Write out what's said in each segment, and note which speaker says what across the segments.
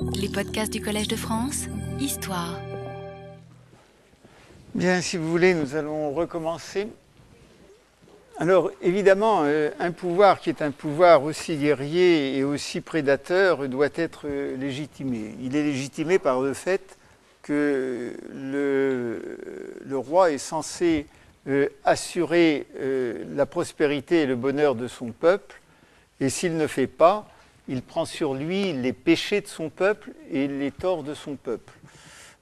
Speaker 1: Les podcasts du Collège de France, Histoire.
Speaker 2: Bien, si vous voulez, nous allons recommencer. Alors, évidemment, euh, un pouvoir qui est un pouvoir aussi guerrier et aussi prédateur doit être euh, légitimé. Il est légitimé par le fait que le, roi est censé euh, assurer la prospérité et le bonheur de son peuple, et s'il ne fait pas, il prend sur lui les péchés de son peuple et les torts de son peuple.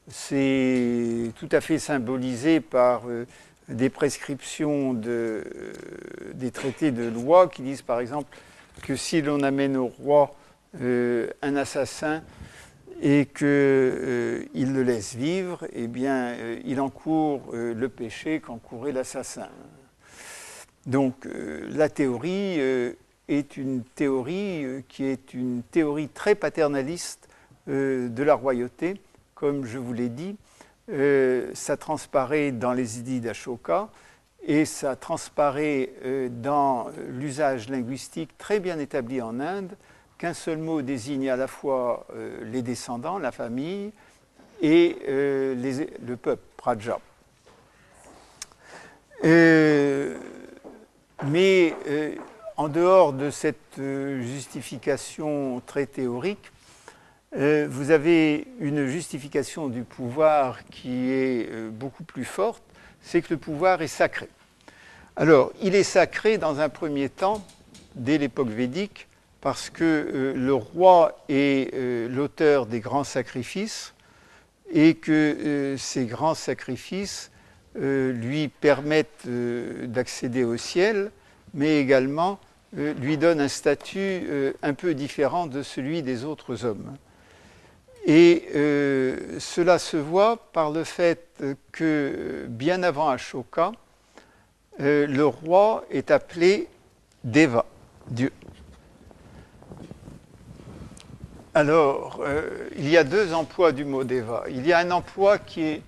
Speaker 2: C'est tout à fait symbolisé par euh, des prescriptions de, des traités de loi qui disent par exemple que si l'on amène au roi un assassin, et qu'il euh, le laisse vivre, eh bien, euh, il encourt euh, le péché qu'encourait l'assassin. Donc, la théorie est une théorie qui est une théorie très paternaliste de la royauté, comme je vous l'ai dit. ça transparaît dans les idées d'Ashoka et ça transparaît dans l'usage linguistique très bien établi en Inde qu'un seul mot désigne à la fois euh, les descendants, la famille, et euh, le peuple, Praja. Euh, mais en dehors de cette justification très théorique, vous avez une justification du pouvoir qui est beaucoup plus forte, c'est que le pouvoir est sacré. Alors, il est sacré dans un premier temps, dès l'époque védique, parce que euh, le roi est euh, l'auteur des grands sacrifices et que euh, ces grands sacrifices lui permettent d'accéder au ciel, mais également lui donnent un statut un peu différent de celui des autres hommes. Et cela se voit par le fait que bien avant Ashoka, le roi est appelé Deva, Dieu. Alors, euh, il y a deux emplois du mot Deva. Il y a un emploi qui est...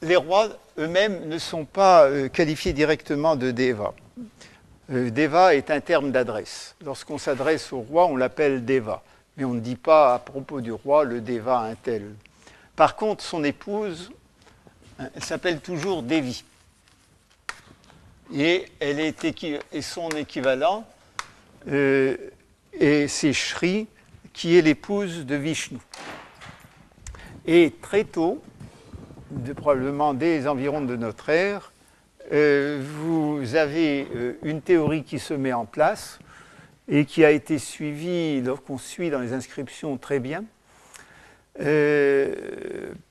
Speaker 2: Les rois eux-mêmes ne sont pas euh, qualifiés directement de Deva. Euh, Deva est un terme d'adresse. Lorsqu'on s'adresse au roi, on l'appelle Deva. Mais on ne dit pas à propos du roi le Deva un tel. Par contre, son épouse, elle s'appelle toujours Devi. Et, son équivalent et c'est Shri qui est l'épouse de Vishnu. Et très tôt, probablement dès les environs de notre ère, euh, vous avez euh, une théorie qui se met en place et qui a été suivie, lorsqu'on suit dans les inscriptions très bien, euh,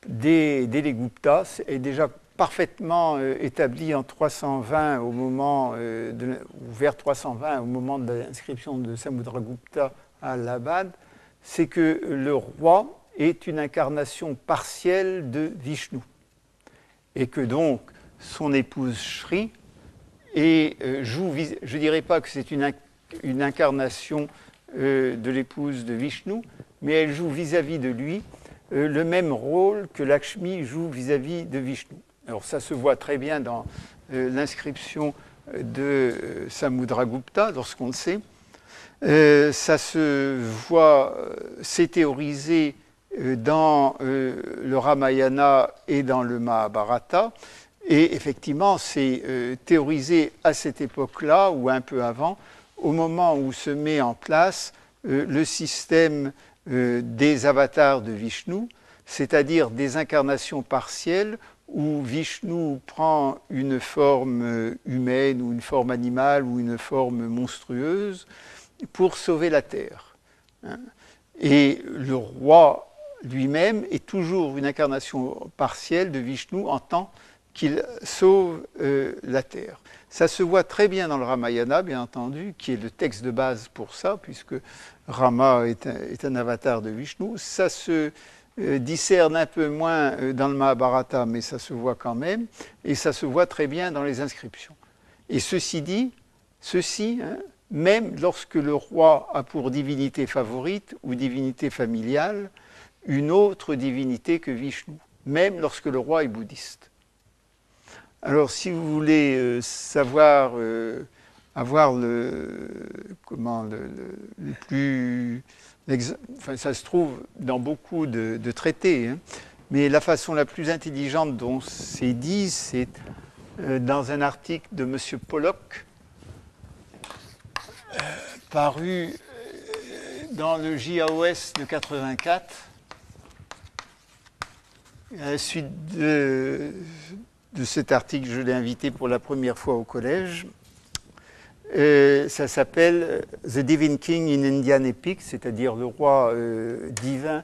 Speaker 2: dès, les Guptas, est déjà parfaitement établie en 320 au moment ou vers 320 au moment de l'inscription de Samudragupta à Labad, c'est que le roi est une incarnation partielle de Vishnu. Et que donc son épouse Shri et, euh, joue, je ne dirais pas que c'est une, incarnation euh, de l'épouse de Vishnu, mais elle joue vis-à-vis de lui euh, le même rôle que Lakshmi joue vis-à-vis de Vishnu. Alors ça se voit très bien dans l'inscription de Samudragupta, lorsqu'on le sait. Euh, ça se voit, euh, c'est théorisé euh, dans le Ramayana et dans le Mahabharata. Et effectivement, c'est théorisé à cette époque-là ou un peu avant, au moment où se met en place le système des avatars de Vishnu, c'est-à-dire des incarnations partielles où Vishnu prend une forme humaine ou une forme animale ou une forme monstrueuse pour sauver la terre. Hein. Et le roi lui-même est toujours une incarnation partielle de Vishnu en tant qu'il sauve euh, la terre. Ça se voit très bien dans le Ramayana, bien entendu, qui est le texte de base pour ça, puisque Rama est un, avatar de Vishnu. Ça se euh, discerne un peu moins euh, dans le Mahabharata, mais ça se voit quand même, et ça se voit très bien dans les inscriptions. Et ceci dit, ceci, hein, même lorsque le roi a pour divinité favorite ou divinité familiale une autre divinité que Vishnu, même lorsque le roi est bouddhiste. Alors si vous voulez euh, savoir, euh, avoir le, comment, le, plus, ça se trouve dans beaucoup de, traités, hein. mais la façon la plus intelligente dont c'est dit, c'est euh, dans un article de M. Pollock, paru dans le JAOS de 84, à la suite de, de cet article, je l'ai invité pour la première fois au collège. ça s'appelle The Divine King in Indian Epic, c'est-à-dire le roi divin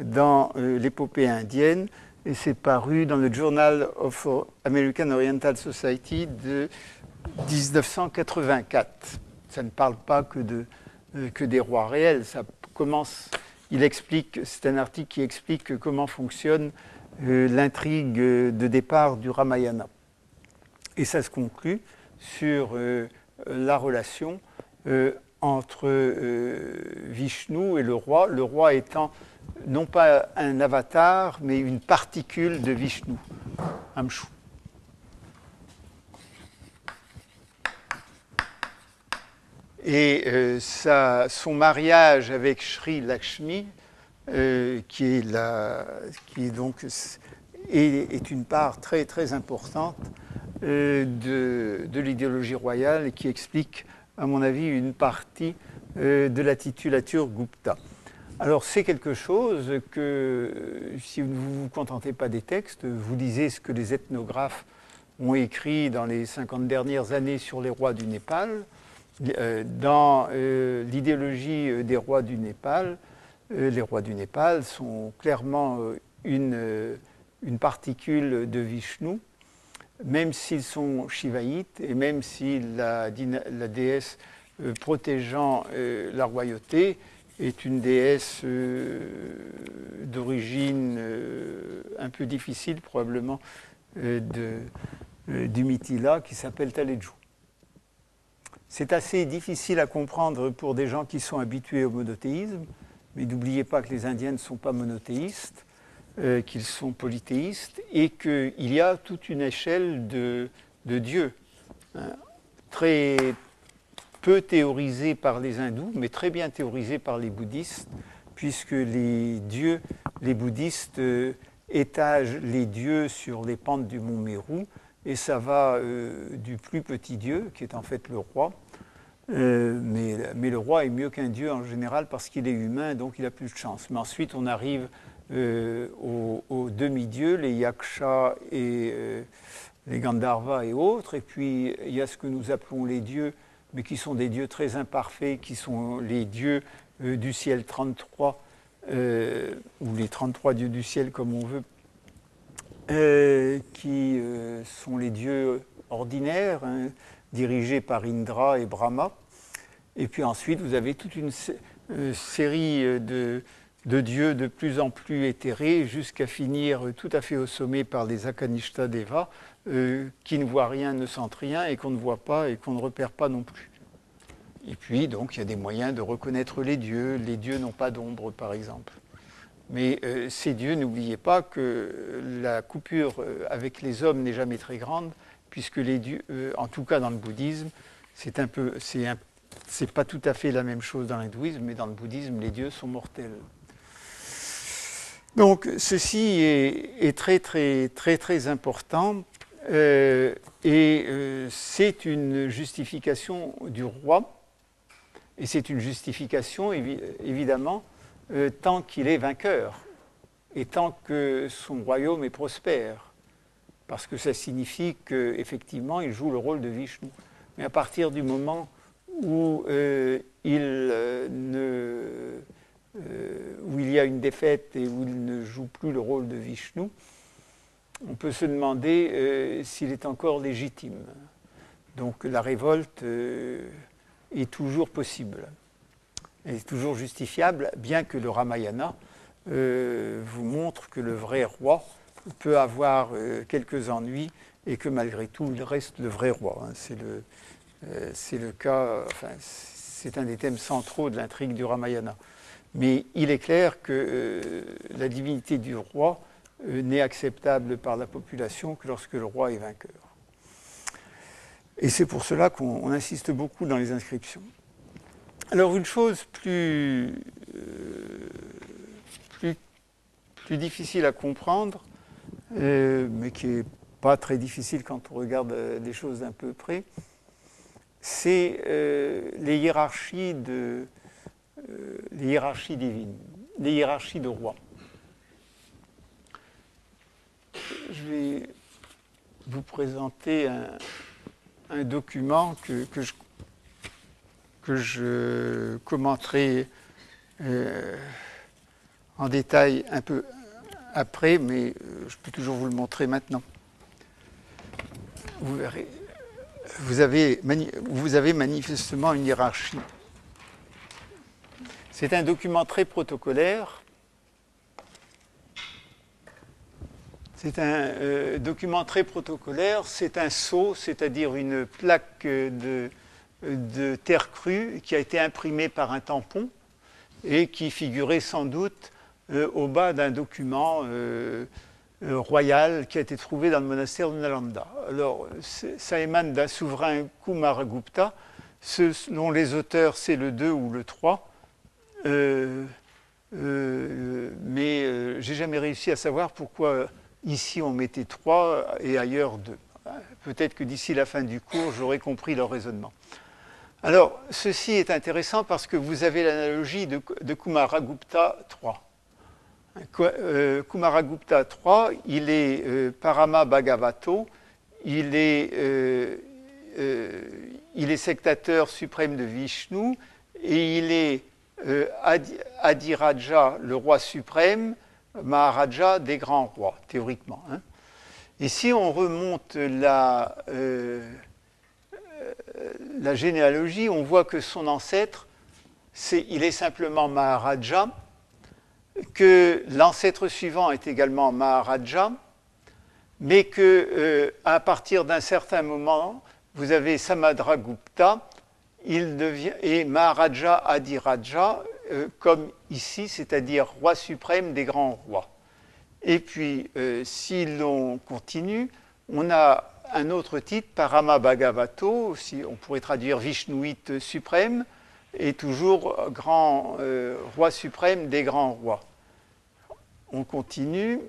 Speaker 2: dans l'épopée indienne et c'est paru dans le Journal of American Oriental Society de 1984. Ça ne parle pas que, euh, que des rois réels, ça commence, il explique, c'est un article qui explique comment fonctionne euh, l'intrigue de départ du Ramayana. Et ça se conclut sur euh, la relation entre Vishnu et le roi, le roi étant non pas un avatar, mais une particule de Vishnu, Amshu. Et euh, son mariage avec Sri Lakshmi, euh, qui, est la, qui est donc est, une part très très importante euh, de, de l'idéologie royale et qui explique, à mon avis, une partie de la titulature Gupta. Alors c'est quelque chose que, si vous ne vous contentez pas des textes, vous lisez ce que les ethnographes ont écrit dans les 50 dernières années sur les rois du Népal. Euh, dans euh, l'idéologie euh, des rois du Népal, les rois du Népal sont clairement une, une particule de Vishnu, même s'ils sont shivaïtes et même si la, déesse protégeant la royauté est une déesse euh, d'origine euh, un peu difficile probablement euh, du Mitila qui s'appelle Taleju. C'est assez difficile à comprendre pour des gens qui sont habitués au monothéisme, mais n'oubliez pas que les Indiens ne sont pas monothéistes, qu'ils sont polythéistes et qu'il y a toute une échelle de, dieux. Hein, très, peu théorisé par les hindous, mais très bien théorisé par les bouddhistes, puisque les bouddhistes euh, étagent les dieux sur les pentes du mont Meru, et ça va euh, du plus petit dieu, qui est en fait le roi, euh, mais, mais, le roi est mieux qu'un dieu en général parce qu'il est humain, donc il a plus de chance. Mais ensuite, on arrive aux, aux demi-dieux, les yakshas et les gandharvas et autres, et puis il y a ce que nous appelons les dieux mais qui sont des dieux très imparfaits, qui sont les dieux euh, du ciel 33, euh, ou les 33 dieux du ciel comme on veut, euh, qui sont les dieux ordinaires, hein, dirigés par Indra et Brahma. Et puis ensuite, vous avez toute une série de, de, dieux de plus en plus éthérés, jusqu'à finir tout à fait au sommet par les Akanishta Deva, euh, qui ne voit rien, ne sent rien, et qu'on ne voit pas et qu'on ne repère pas non plus. Et puis, donc, il y a des moyens de reconnaître les dieux. Les dieux n'ont pas d'ombre, par exemple. Mais euh, ces dieux, n'oubliez pas que la coupure euh, avec les hommes n'est jamais très grande, puisque les dieux, en tout cas dans le bouddhisme, c'est un peu, c'est pas tout à fait la même chose dans l'hindouisme, mais dans le bouddhisme, les dieux sont mortels. Donc, ceci est, très, très, très, très important euh, et euh, c'est une justification du roi, et c'est une justification évidemment euh, tant qu'il est vainqueur, et tant que son royaume est prospère, parce que ça signifie qu'effectivement il joue le rôle de Vishnu. Mais à partir du moment où, il, ne, où il y a une défaite et où il ne joue plus le rôle de Vishnu, on peut se demander euh, s'il est encore légitime. Donc la révolte euh, est toujours possible, elle est toujours justifiable, bien que le Ramayana euh, vous montre que le vrai roi peut avoir quelques ennuis et que malgré tout il reste le vrai roi. Hein. C'est le, le, cas, enfin, c'est un des thèmes centraux de l'intrigue du Ramayana. Mais il est clair que la divinité du roi euh, n'est acceptable par la population que lorsque le roi est vainqueur. Et c'est pour cela qu'on insiste beaucoup dans les inscriptions. Alors une chose plus, plus, difficile à comprendre, mais qui n'est pas très difficile quand on regarde les choses d'un peu près, c'est les hiérarchies de les hiérarchies divines, les hiérarchies de rois. Je vais vous présenter un, document que, je, que, je, commenterai euh, en détail un peu après, mais euh, je peux toujours vous le montrer maintenant. Vous verrez. Vous avez, vous avez manifestement une hiérarchie. C'est un document très protocolaire C'est un euh, document très protocolaire, c'est un sceau, c'est-à-dire une plaque de, terre crue qui a été imprimée par un tampon et qui figurait sans doute euh, au bas d'un document euh, royal qui a été trouvé dans le monastère de Nalanda. Alors, ça émane d'un souverain Kumaragupta, selon les auteurs, c'est le 2 ou le 3. mais j'ai jamais réussi à savoir pourquoi Ici, on mettait trois et ailleurs deux. Peut-être que d'ici la fin du cours, j'aurai compris leur raisonnement. Alors, ceci est intéressant parce que vous avez l'analogie de, Kumaragupta III. Kumaragupta III, il est euh, Parama Bhagavato, il est, euh, euh, il est sectateur suprême de Vishnu et il est Adiraja, le roi suprême, Maharaja des grands rois, théoriquement. Hein. Et si on remonte euh, la généalogie, on voit que son ancêtre, il est simplement Maharaja, que l'ancêtre suivant est également Maharaja, mais que euh, à partir d'un certain moment, vous avez Samadragupta, il devient, et Maharaja Adiraja, euh, comme ici, c'est-à-dire roi suprême des grands rois. Et puis, euh, si l'on continue, on a un autre titre, Parama Bhagavato, si on pourrait traduire Vishnuite suprême, et toujours grand euh, roi suprême des grands rois. On continue.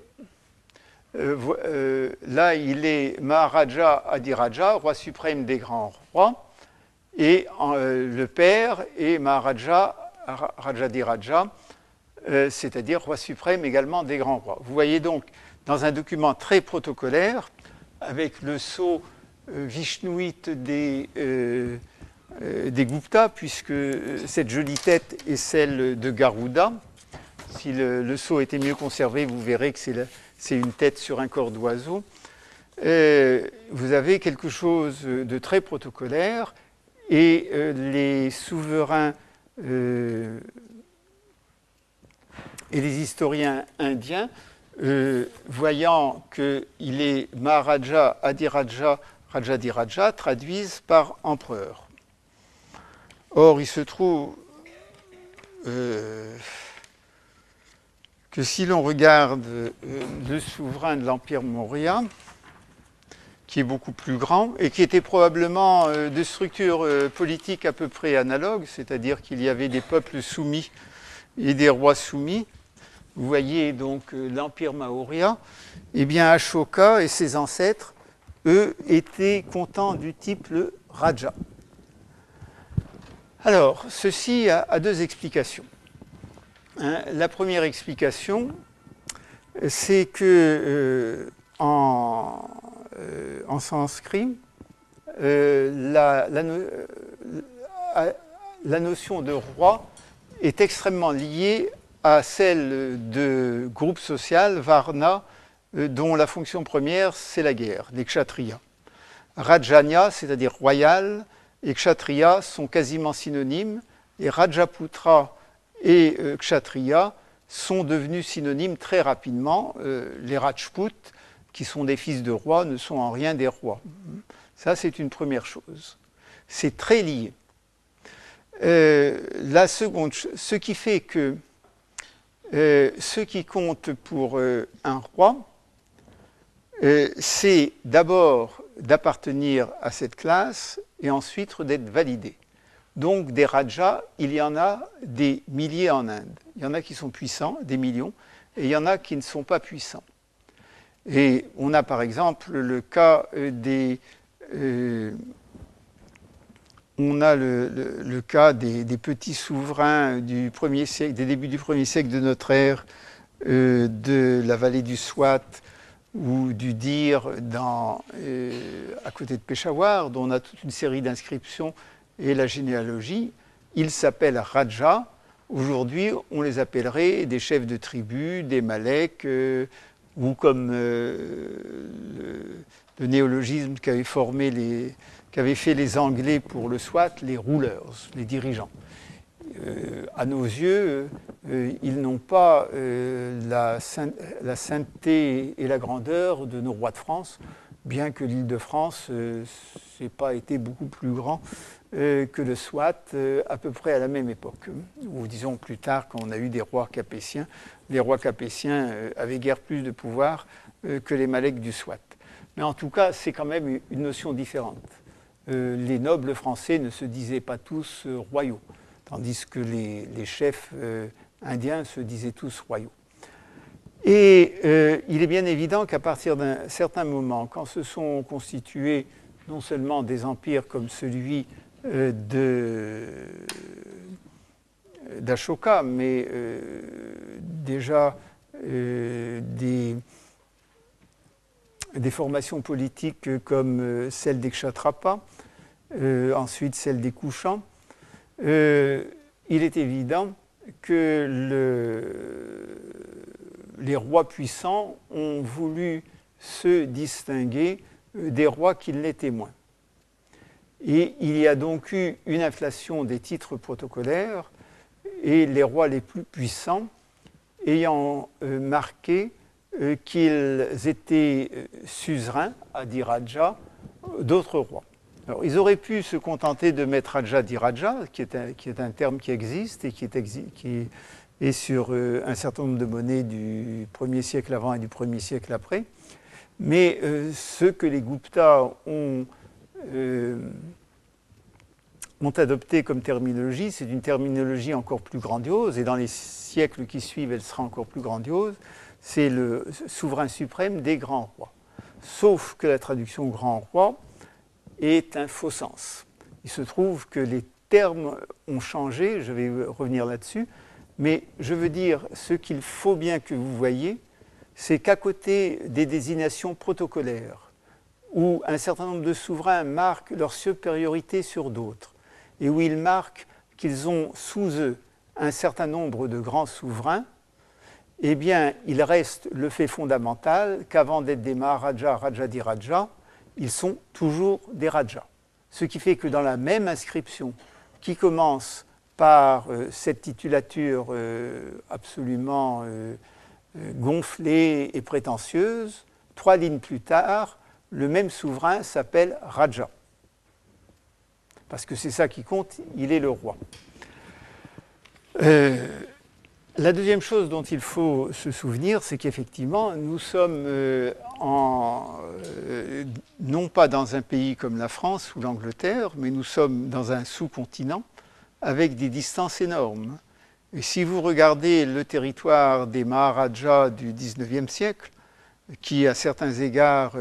Speaker 2: là, il est Maharaja Adiraja, roi suprême des grands rois, et le père est Maharaja Rajadiraja, euh, c'est-à-dire roi suprême également des grands rois. Vous voyez donc dans un document très protocolaire, avec le sceau euh, vishnuite des, euh, des Gupta, puisque cette jolie tête est celle de Garuda. Si le, sceau était mieux conservé, vous verrez que c'est une tête sur un corps d'oiseau. vous avez quelque chose de très protocolaire et les souverains euh, et les historiens indiens, euh, voyant qu'il est Maharaja Adiraja Rajadiraja, traduisent par empereur. Or, il se trouve euh, que si l'on regarde le souverain de l'Empire Maurya, qui est beaucoup plus grand et qui était probablement euh, de structure euh, politique à peu près analogue, c'est-à-dire qu'il y avait des peuples soumis et des rois soumis. Vous voyez donc euh, l'empire Maurya. Eh bien, Ashoka et ses ancêtres, eux, étaient contents du type le Raja. Alors, ceci a, deux explications. Hein, la première explication, c'est que en, euh, en sanskrit, euh, la, euh, la, notion de roi est extrêmement liée à celle de groupe social, Varna, dont la fonction première, c'est la guerre, les kshatriyas. Rajanya, c'est-à-dire royal, et kshatriya sont quasiment synonymes, et Rajaputra et kshatriya sont devenus synonymes très rapidement. les Rajputs qui sont des fils de rois ne sont en rien des rois. Ça, c'est une première chose. C'est très lié. Euh, la seconde, ce qui fait que euh, ce qui compte pour euh, un roi, c'est d'abord d'appartenir à cette classe et ensuite d'être validé. Donc des rajas, il y en a des milliers en Inde. Il y en a qui sont puissants, des millions, et il y en a qui ne sont pas puissants. Et on a par exemple le cas euh, des... Euh, on a le, cas des, petits souverains du premier des débuts du premier siècle de notre ère, euh, de la vallée du Swat ou du Dir dans, à côté de Peshawar, dont on a toute une série d'inscriptions et la généalogie. Ils s'appellent Raja. Aujourd'hui, on les appellerait des chefs de tribu, des Maleks ou comme euh, le, néologisme qu'avaient fait les Anglais pour le SWAT, les rulers, les dirigeants. Euh, à nos yeux, euh, ils n'ont pas la, la, sainteté et la grandeur de nos rois de France, bien que l'île de France n'ait pas été beaucoup plus grand que le SWAT à peu près à la même époque, ou disons plus tard quand on a eu des rois capétiens les rois capétiens euh, avaient guère plus de pouvoir euh, que les Maleks du Swat. Mais en tout cas, c'est quand même une notion différente. Euh, les nobles français ne se disaient pas tous royaux, tandis que les, chefs indiens se disaient tous royaux. Et il est bien évident qu'à partir d'un certain moment, quand se sont constitués non seulement des empires comme celui de d'Ashoka, mais euh, déjà euh, des, des, formations politiques comme euh, celle des Kshatrapas, ensuite celle des Couchants. il est évident que le, les rois puissants ont voulu se distinguer des rois qui l'étaient moins. Et il y a donc eu une inflation des titres protocolaires et les rois les plus puissants ayant euh, marqué euh, qu'ils étaient euh, suzerains, à Raja, d'autres rois. Ils auraient pu se contenter de mettre Raja Diraja, qui est un, qui est un terme qui existe et qui est, qui est sur un certain nombre de monnaies du 1er siècle avant et du 1er siècle après. Mais ce que les Gupta ont ont adopté comme terminologie, c'est une terminologie encore plus grandiose, et dans les siècles qui suivent, elle sera encore plus grandiose, c'est le souverain suprême des grands rois. Sauf que la traduction grand roi est un faux sens. Il se trouve que les termes ont changé, je vais revenir là-dessus, mais je veux dire, ce qu'il faut bien que vous voyez, c'est qu'à côté des désignations protocolaires, où un certain nombre de souverains marquent leur supériorité sur d'autres, et où ils marquent qu'ils ont sous eux un certain nombre de grands souverains, eh bien, il reste le fait fondamental qu'avant d'être des Maharajas, Rajadiraja, ils sont toujours des Rajas. Ce qui fait que dans la même inscription, qui commence par euh, cette titulature euh, absolument euh, gonflée et prétentieuse, trois lignes plus tard, le même souverain s'appelle Raja parce que c'est ça qui compte, il est le roi. Euh, la deuxième chose dont il faut se souvenir, c'est qu'effectivement, nous sommes euh, euh, non pas dans un pays comme la France ou l'Angleterre, mais nous sommes dans un sous-continent avec des distances énormes. Et si vous regardez le territoire des Maharajas du XIXe siècle, qui à certains égards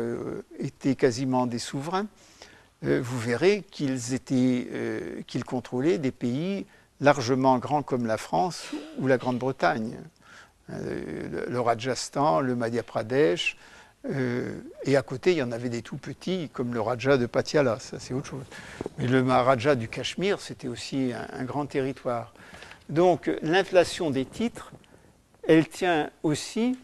Speaker 2: étaient quasiment des souverains, euh, vous verrez euh, qu'ils contrôlaient des pays largement grands comme la France ou la Grande-Bretagne. Euh, le, Rajasthan, le Madhya Pradesh, et à côté, il y en avait des tout petits, comme le Raja de Patiala, ça c'est autre chose. Mais le Maharaja du Cachemire, c'était aussi un, grand territoire. Donc l'inflation des titres, elle tient aussi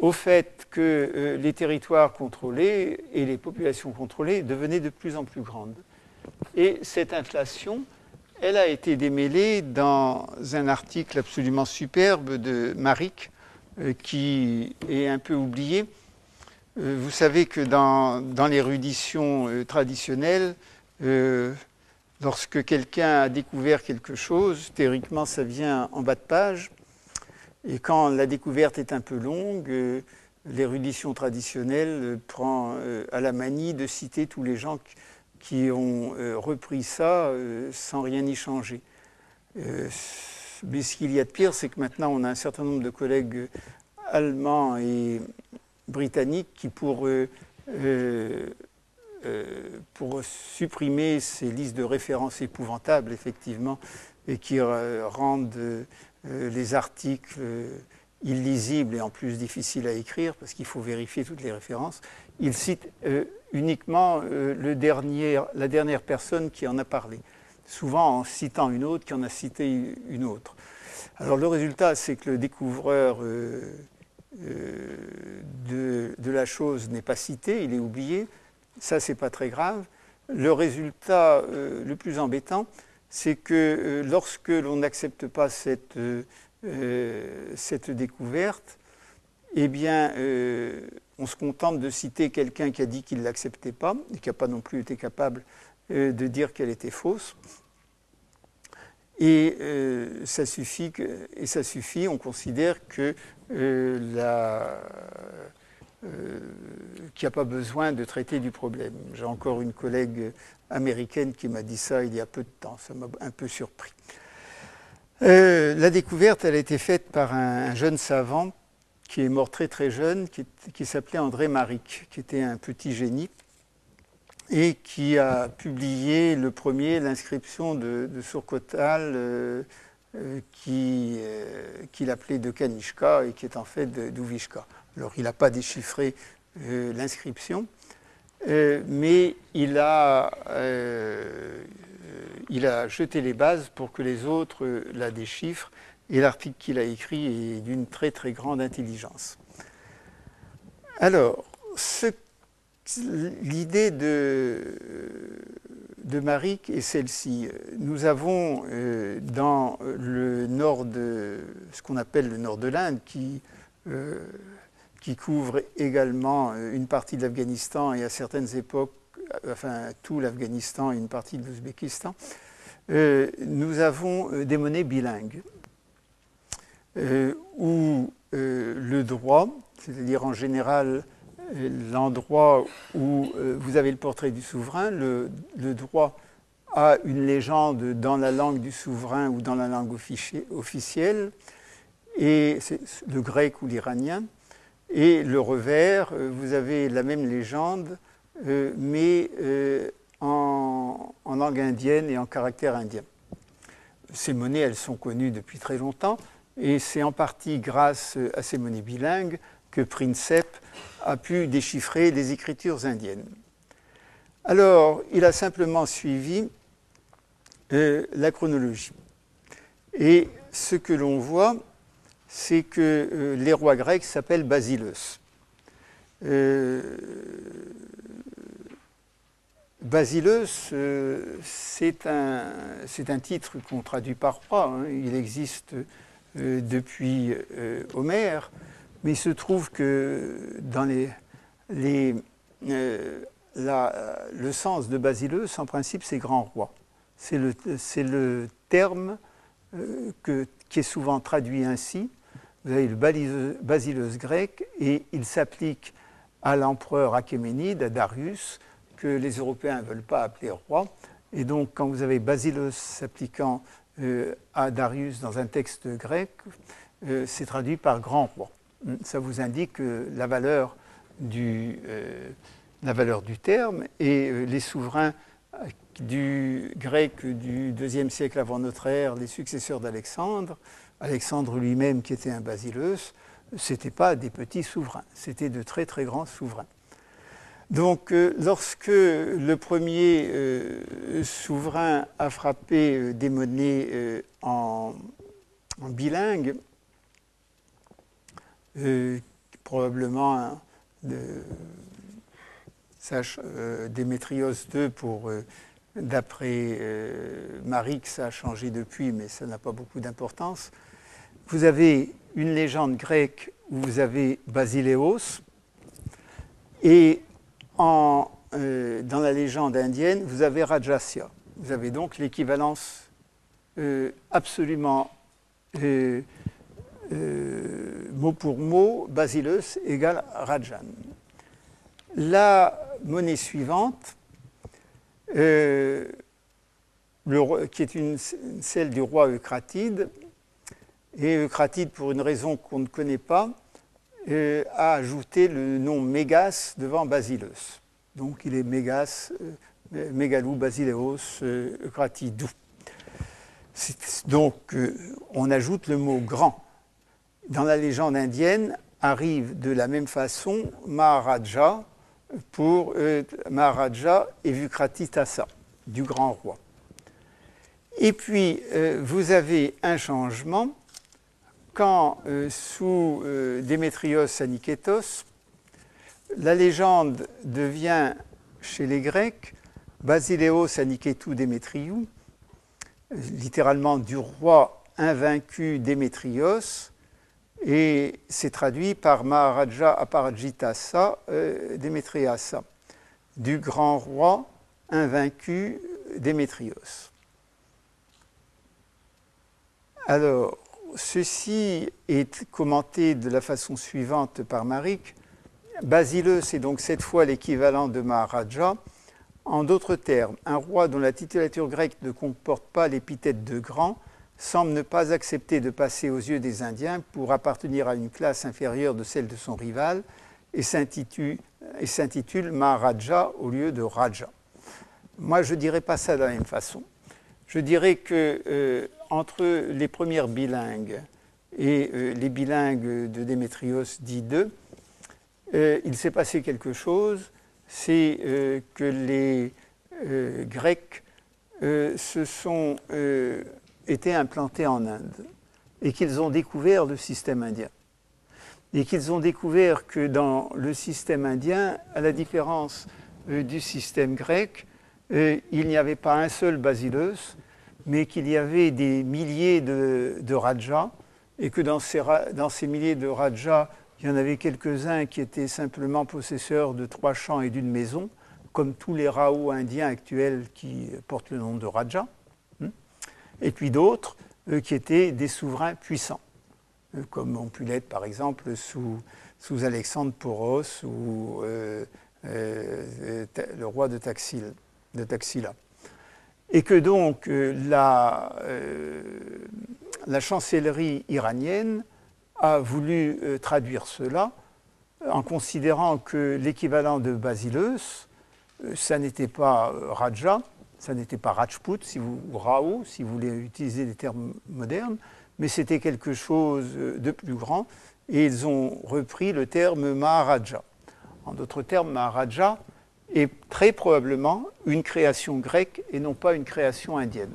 Speaker 2: au fait que euh, les territoires contrôlés et les populations contrôlées devenaient de plus en plus grandes. Et cette inflation, elle a été démêlée dans un article absolument superbe de Maric, euh, qui est un peu oublié. Euh, vous savez que dans, dans l'érudition traditionnelle, lorsque quelqu'un a découvert quelque chose, théoriquement ça vient en bas de page, et quand la découverte est un peu longue, euh, l'érudition traditionnelle prend euh, à la manie de citer tous les gens qui ont repris ça sans rien y changer. mais ce qu'il y a de pire, c'est que maintenant on a un certain nombre de collègues allemands et britanniques qui, pour pour supprimer ces listes de références épouvantables, effectivement, et qui rendent les articles illisible et en plus difficile à écrire parce qu'il faut vérifier toutes les références. Il cite euh, uniquement euh, la dernière personne qui en a parlé, souvent en citant une autre qui en a cité une autre. Alors le résultat, c'est que le découvreur euh, de, la chose n'est pas cité, il est oublié. Ça, c'est pas très grave. Le résultat le plus embêtant, c'est que lorsque l'on n'accepte pas cette découverte, eh bien, euh, on se contente de citer quelqu'un qui a dit qu'il ne l'acceptait pas et qui n'a pas non plus été capable euh, de dire qu'elle était fausse. Et ça suffit, et ça suffit, on considère que qu'il n'y a pas besoin de traiter du problème. J'ai encore une collègue américaine qui m'a dit ça il y a peu de temps, ça m'a un peu surpris. Euh, la découverte, elle a été faite par un, jeune savant qui est mort très très jeune, qui, s'appelait André Maric, qui était un petit génie et qui a publié le premier l'inscription de, de Surkotal euh, euh, qu'il appelait de Kanishka et qui est en fait d'Uvishka. Alors il n'a pas déchiffré l'inscription, mais il a il a jeté les bases pour que les autres la déchiffrent, et l'article qu'il a écrit est d'une très très grande intelligence. Alors, l'idée de, de est celle-ci. Nous avons euh, dans le nord de ce qu'on appelle le nord de l'Inde, qui, euh, qui couvre également une partie de l'Afghanistan et à certaines époques enfin tout l'Afghanistan et une partie de l'Ouzbékistan, euh, nous avons euh, des monnaies bilingues, euh, où le droit, c'est-à-dire en général l'endroit où vous avez le portrait du souverain, le, droit a une légende dans la langue du souverain ou dans la langue officielle, et le grec ou l'iranien, et le revers, vous avez la même légende euh, mais euh, en, langue indienne et en caractère indien. Ces monnaies, elles sont connues depuis très longtemps, et c'est en partie grâce à ces monnaies bilingues que Princep a pu déchiffrer les écritures indiennes. Alors, il a simplement suivi euh, la chronologie. Et ce que l'on voit, c'est que les rois grecs s'appellent Basileus. Basileus, euh, c'est un, titre qu'on traduit par roi. Hein. Il existe euh, depuis euh, Homère, mais il se trouve que dans les, les, le sens de Basileus, en principe, c'est grand roi. C'est le, le, terme que, qui est souvent traduit ainsi. Vous avez le Basileus grec et il s'applique à l'empereur Achéménide, à Darius, que les Européens ne veulent pas appeler roi. Et donc, quand vous avez Basileus s'appliquant euh, à Darius dans un texte grec, euh, c'est traduit par grand roi. Ça vous indique la, valeur du, euh, la valeur du terme et les souverains du grec du IIe siècle avant notre ère, les successeurs d'Alexandre, Alexandre lui-même qui était un Basileus, ce n'étaient pas des petits souverains, c'était de très très grands souverains. Donc, euh, lorsque le premier euh, souverain a frappé euh, des monnaies en, bilingue, probablement hein, Démétrios II, pour, d'après Marie, ça a changé depuis, mais ça n'a pas beaucoup d'importance. Vous avez une légende grecque où vous avez Basileos, et euh, dans la légende indienne, vous avez Rajasya. Vous avez donc l'équivalence euh, absolument euh, mot pour mot, Basileus égale Rajan. La monnaie suivante, qui est une, celle du roi Eucratide. Et Eucratide, pour une raison qu'on ne connaît pas, euh, a ajouté le nom Mégas devant Basileus. Donc il est Mégas, euh, Mégalou, Basileos, Eucratidou. Donc on ajoute le mot grand. Dans la légende indienne, arrive de la même façon Maharaja pour euh, Maharaja et Vukratitasa, du grand roi. Et puis, euh, vous avez un changement quand, euh, sous Démétrios Aniketos, la légende devient, chez les Grecs, Basileos Aniketou Démétriou, littéralement du roi invaincu Démétrios, et c'est traduit par Maharaja Aparajitasa euh, Démétriasa, du grand roi invaincu Démétrios. Alors, ceci est commenté de la façon suivante par Marik. Basile, c'est donc cette fois l'équivalent de Maharaja. En d'autres termes, un roi dont la titulature grecque ne comporte pas l'épithète de grand semble ne pas accepter de passer aux yeux des Indiens pour appartenir à une classe inférieure de celle de son rival et s'intitule Maharaja au lieu de Raja. Moi, je ne dirais pas ça de la même façon. Je dirais que euh, entre les premières bilingues et euh, les bilingues de Démétrios dit d'eux, euh, il s'est passé quelque chose, c'est que les Grecs se sont étaient implantés en Inde et qu'ils ont découvert le système indien. Et qu'ils ont découvert que dans le système indien, à la différence euh, du système grec, euh, il n'y avait pas un seul basileus, mais qu'il y avait des milliers de, rajas, et que dans ces, milliers de rajas, il y en avait quelques-uns qui étaient simplement possesseurs de trois champs et d'une maison, comme tous les Rao indiens actuels qui portent le nom de Raja et puis d'autres euh, qui étaient des souverains puissants, euh, comme ont pu l'être par exemple sous, Alexandre Poros ou le roi de, Taxil, de Taxila. Et que donc la, la chancellerie iranienne a voulu traduire cela en considérant que l'équivalent de Basileus, ça n'était pas Raja, ça n'était pas Rajput, si vous, ou Rao, si vous voulez utiliser des termes modernes, mais c'était quelque chose de plus grand, et ils ont repris le terme Maharaja. En d'autres termes, Maharaja est très probablement une création grecque et non pas une création indienne.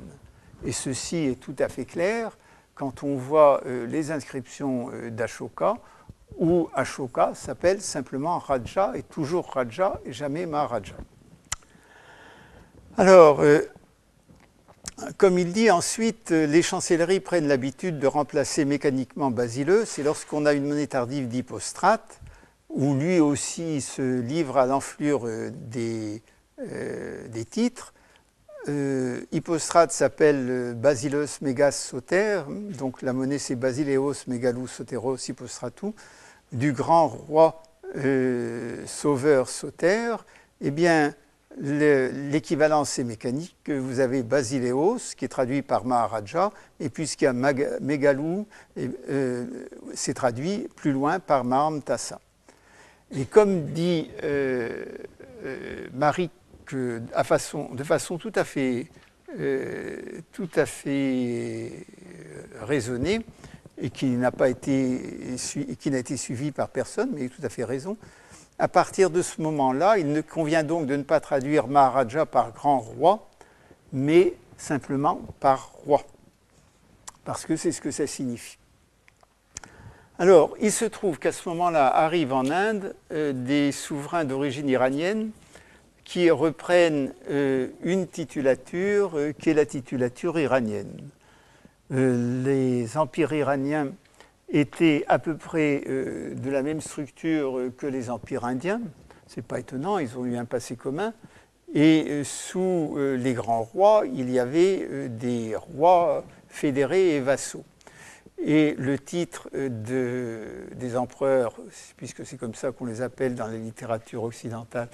Speaker 2: Et ceci est tout à fait clair quand on voit euh, les inscriptions euh, d'Ashoka, où Ashoka s'appelle simplement Raja, et toujours Raja et jamais Maharaja. Alors, euh, comme il dit ensuite, les chancelleries prennent l'habitude de remplacer mécaniquement Basileux. C'est lorsqu'on a une monnaie tardive d'Hippostrate, où lui aussi se livre à l'enflure euh, des, des, titres. Hippostrate s'appelle Basileus Megas Soter, donc la monnaie c'est Basileos Megalus Soteros Hippostratou, du grand roi sauveur Soter. Eh bien, l'équivalence est mécanique. Vous avez Basileos, qui est traduit par Maharaja, et puisqu'il y a Megalou, euh, c'est traduit plus loin par Mahamtasa. Et comme dit euh, euh Marie, de façon tout à fait, euh, tout à fait raisonnée, et qui n'a pas été, qui n'a été suivie par personne, mais tout à fait raison, à partir de ce moment-là, il ne convient donc de ne pas traduire Maharaja par grand roi, mais simplement par roi, parce que c'est ce que ça signifie. Alors, il se trouve qu'à ce moment-là arrivent en Inde euh, des souverains d'origine iranienne qui reprennent euh, une titulature euh, qui est la titulature iranienne. les empires iraniens étaient à peu près de la même structure que les empires indiens. Ce n'est pas étonnant, ils ont eu un passé commun. Et sous les grands rois, il y avait des rois fédérés et vassaux. Et le titre de, des empereurs, puisque c'est comme ça qu'on les appelle dans la littérature occidentale,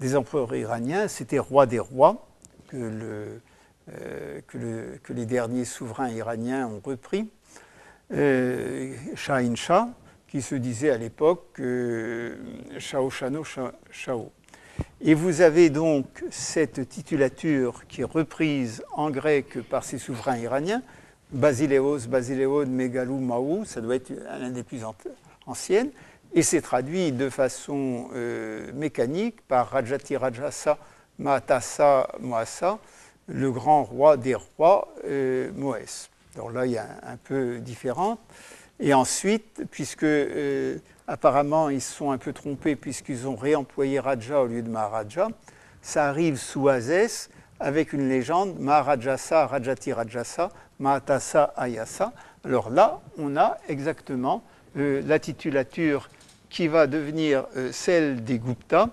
Speaker 2: des empereurs iraniens, c'était roi des rois, que, que, les derniers souverains iraniens ont repris, Shah Shah, qui se disait à l'époque Shao Shano Shao. Et vous avez donc cette titulature qui est reprise en grec par ces souverains iraniens, Basileos, Basileon, Megalou, Maou, ça doit être l'un des plus anciennes, et c'est traduit de façon euh, mécanique par Rajati Rajasa, Moasa, le grand roi des rois, euh, Moès. Alors là, il y a un, peu différent. Et ensuite, puisque euh, apparemment ils se sont un peu trompés puisqu'ils ont réemployé Raja au lieu de Maharaja, ça arrive sous Azès avec une légende Maharajasa, Rajati Rajasa, Mahatasa Ayasa. Alors là, on a exactement euh, la titulature qui va devenir euh, celle des Gupta,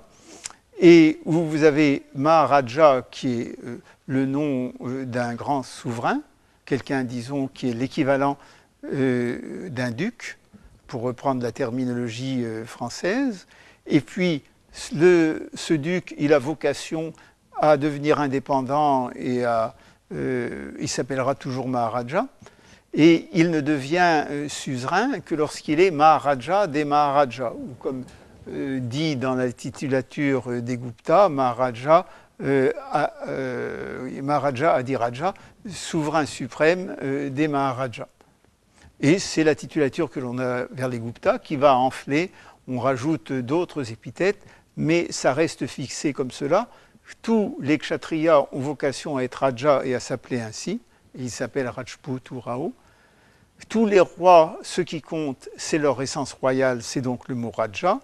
Speaker 2: et où vous avez Maharaja qui est euh, le nom d'un grand souverain, quelqu'un, disons, qui est l'équivalent d'un duc, pour reprendre la terminologie française, et puis ce duc, il a vocation à devenir indépendant et à euh, il s'appellera toujours Maharaja, et il ne devient euh, suzerain que lorsqu'il est Maharaja des Maharajas, ou comme euh, dit dans la titulature des Gupta, Maharaja, Maharaja Adiraja, souverain suprême des Maharajas. Et c'est la titulature que l'on a vers les Gupta qui va enfler, on rajoute d'autres épithètes, mais ça reste fixé comme cela tous les kshatriyas ont vocation à être raja et à s'appeler ainsi. Ils s'appellent Rajput ou Rao. Tous les rois, ce qui compte, c'est leur essence royale, c'est donc le mot raja.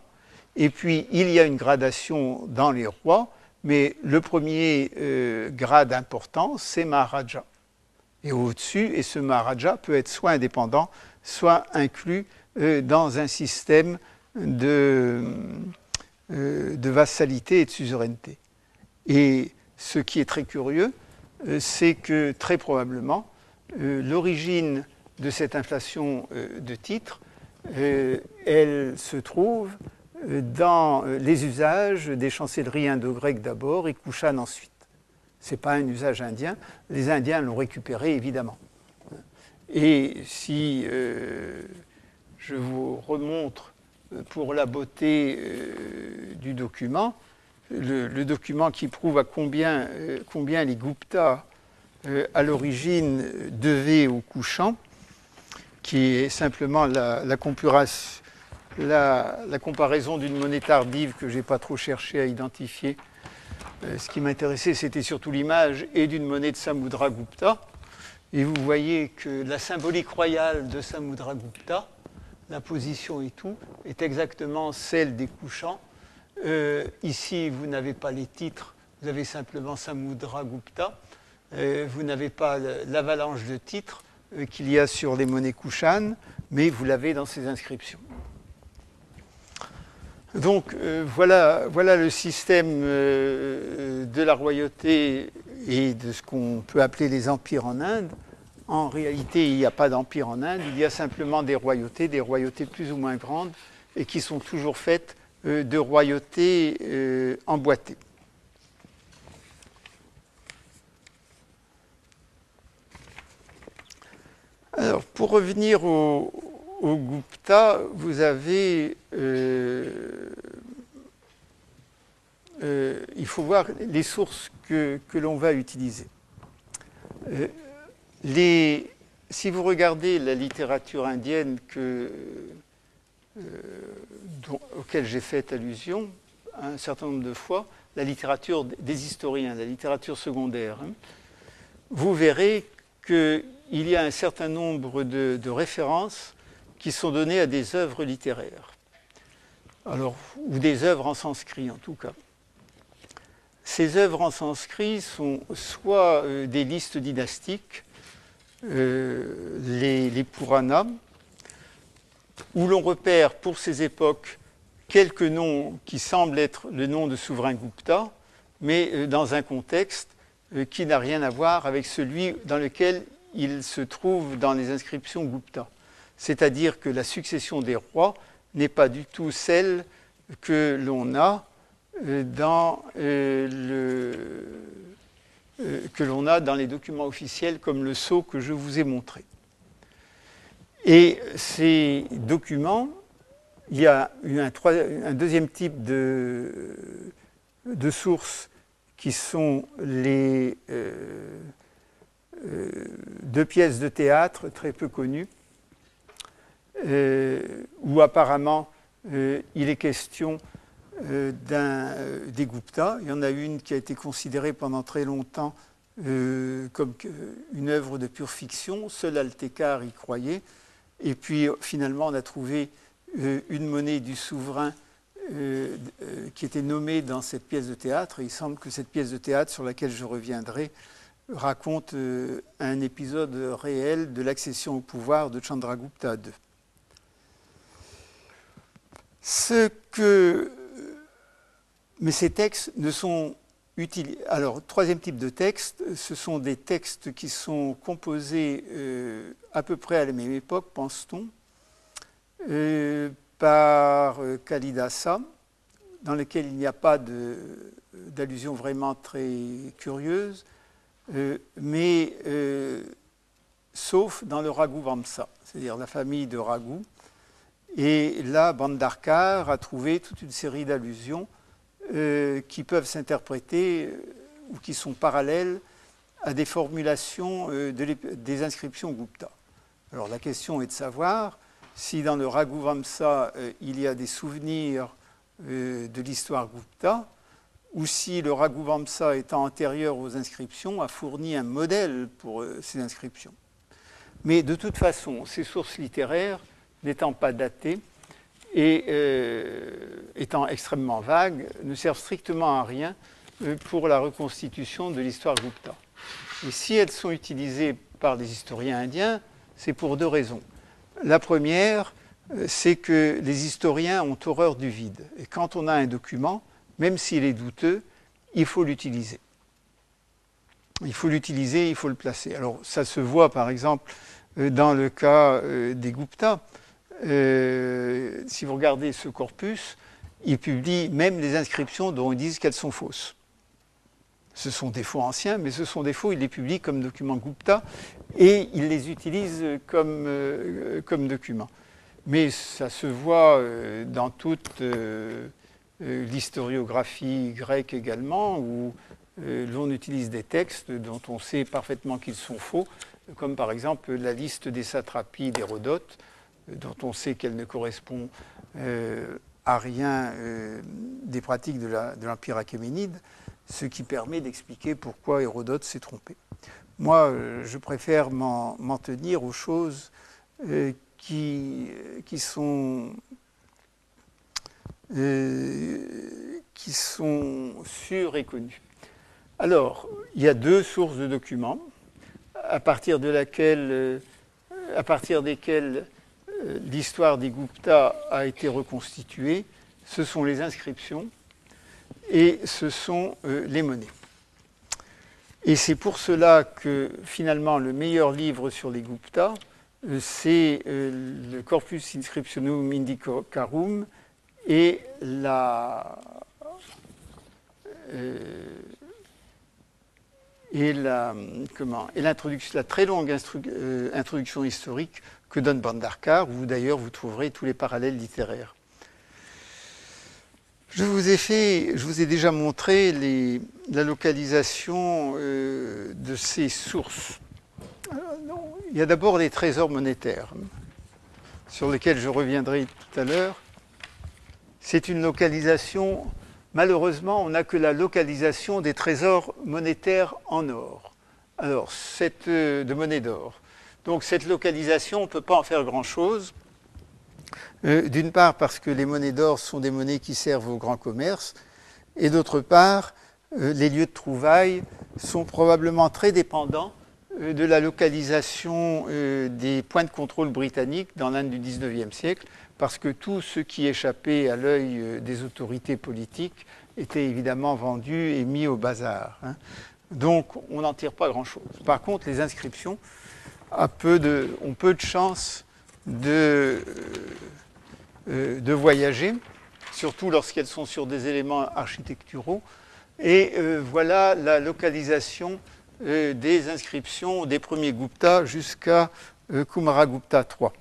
Speaker 2: Et puis, il y a une gradation dans les rois, mais le premier euh, grade important, c'est Maharaja. Et au-dessus, et ce Maharaja peut être soit indépendant, soit inclus euh, dans un système euh, de vassalité et de suzeraineté. Et ce qui est très curieux, euh, c'est que très probablement, euh, l'origine de cette inflation euh, de titres, elle se trouve dans les usages des chancelleries indo-grecques d'abord et Kushan ensuite. Ce n'est pas un usage indien. Les Indiens l'ont récupéré, évidemment. Et si je vous remontre pour la beauté du document, le, document qui prouve à combien, euh, combien les Gupta, euh, à l'origine, devaient au couchant, qui est simplement la, la, comparaison d'une monnaie tardive que je n'ai pas trop cherché à identifier. Euh, ce qui m'intéressait, c'était surtout l'image et d'une monnaie de Samudra Gupta. Et vous voyez que la symbolique royale de Samudra Gupta, la position et tout, est exactement celle des couchants euh, ici, vous n'avez pas les titres, vous avez simplement Samudra Gupta. Euh, vous n'avez pas l'avalanche de titres euh, qu'il y a sur les monnaies Kushan, mais vous l'avez dans ces inscriptions. Donc voilà, voilà, le système de la royauté et de ce qu'on peut appeler les empires en Inde. En réalité, il n'y a pas d'empire en Inde, il y a simplement des royautés, des royautés plus ou moins grandes, et qui sont toujours faites de royauté euh, emboîtée. Alors, pour revenir au, Gupta, vous avez. Euh, il faut voir les sources que, l'on va utiliser. si vous regardez la littérature indienne que, auquel j'ai fait allusion un certain nombre de fois, la littérature des historiens, la littérature secondaire, hein, vous verrez qu'il y a un certain nombre de, références qui sont données à des œuvres littéraires, alors, ou des œuvres en sanskrit en tout cas. Ces œuvres en sanskrit sont soit euh, des listes dynastiques, euh, les Puranas, où l'on repère pour ces époques quelques noms qui semblent être le nom de souverain Gupta, mais euh, dans un contexte euh, qui n'a rien à voir avec celui dans lequel il se trouve dans les inscriptions Gupta. C'est-à-dire que la succession des rois n'est pas du tout celle que l'on a euh, dans que l'on a dans les documents officiels comme le sceau que je vous ai montré. Et ces documents, il y a un, deuxième type de, sources qui sont les deux pièces de théâtre très peu connues, où apparemment il est question euh, euh, des Gupta. Il y en a une qui a été considérée pendant très longtemps euh, comme une œuvre de pure fiction. Seul Altécar y croyait. Et puis finalement, on a trouvé une monnaie du souverain qui était nommée dans cette pièce de théâtre. il semble que cette pièce de théâtre, sur laquelle je reviendrai, raconte un épisode réel de l'accession au pouvoir de Chandragupta II. Ce que mais ces textes ne sont. Alors, troisième type de texte, ce sont des textes qui sont composés euh, à peu près à la même époque, pense-t-on, euh, par euh, Kalidasa, dans lequel il n'y a pas d'allusion vraiment très curieuse, mais sauf dans le Raghuvamsa, c'est-à-dire la famille de Raghu. Et là, Bandarkar a trouvé toute une série d'allusions euh, qui peuvent s'interpréter euh, ou qui sont parallèles à des formulations euh, des inscriptions Gupta. Alors la question est de savoir si dans le Raghuvamsa il y a des souvenirs de l'histoire Gupta ou si le Raghuvamsa étant antérieur aux inscriptions a fourni un modèle pour ces inscriptions. Mais de toute façon, ces sources littéraires n'étant pas datées, et euh, étant extrêmement vagues, ne servent strictement à rien euh, pour la reconstitution de l'histoire Gupta. Et si elles sont utilisées par des historiens indiens, c'est pour deux raisons. La première, euh, c'est que les historiens ont horreur du vide. Et quand on a un document, même s'il est douteux, il faut l'utiliser. Il faut l'utiliser, il faut le placer. Alors ça se voit par exemple dans le cas des Gupta. Euh, si vous regardez ce corpus, il publie même les inscriptions dont ils disent qu'elles sont fausses. Ce sont des faux anciens, mais ce sont des faux, il les publie comme documents Gupta et il les utilise comme, euh, comme documents. Mais ça se voit euh, dans toute l'historiographie grecque également, où l'on utilise des textes dont on sait parfaitement qu'ils sont faux, comme par exemple la liste des satrapies d'Hérodote, dont on sait qu'elle ne correspond euh, à rien euh, des pratiques de l'Empire achéménide, ce qui permet d'expliquer pourquoi Hérodote s'est trompé. Moi, euh, je préfère m'en tenir aux choses qui, sont, qui sont sûres et connues. Alors, il y a deux sources de documents à partir, desquelles l'histoire des Gupta a été reconstituée, ce sont les inscriptions et ce sont euh, les monnaies. Et c'est pour cela que finalement le meilleur livre sur les Gupta, euh, c'est le Corpus Inscriptionum Indicarum et la, et la très longue introduction historique que donne Bandarkar, où d'ailleurs vous trouverez tous les parallèles littéraires. Je vous ai déjà montré la localisation euh, de ces sources. il y a d'abord les trésors monétaires, sur lesquels je reviendrai tout à l'heure. C'est une localisation, malheureusement, on n'a que la localisation des trésors monétaires en or. Alors, cette, euh, de monnaie d'or. Donc cette localisation, on ne peut pas en faire grand-chose. Euh, d'une part parce que les monnaies d'or sont des monnaies qui servent au grand commerce, et d'autre part, euh, les lieux de trouvailles sont probablement très dépendants euh, de la localisation des points de contrôle britanniques dans l'Inde du XIXe siècle, parce que tout ce qui échappait à l'œil des autorités politiques était évidemment vendu et mis au bazar. Hein. Donc on n'en tire pas grand-chose. Par contre, les inscriptions peu de, ont peu de chances de, euh, de voyager, surtout lorsqu'elles sont sur des éléments architecturaux. Et voilà la localisation des inscriptions des premiers Gupta jusqu'à Kumaragupta III.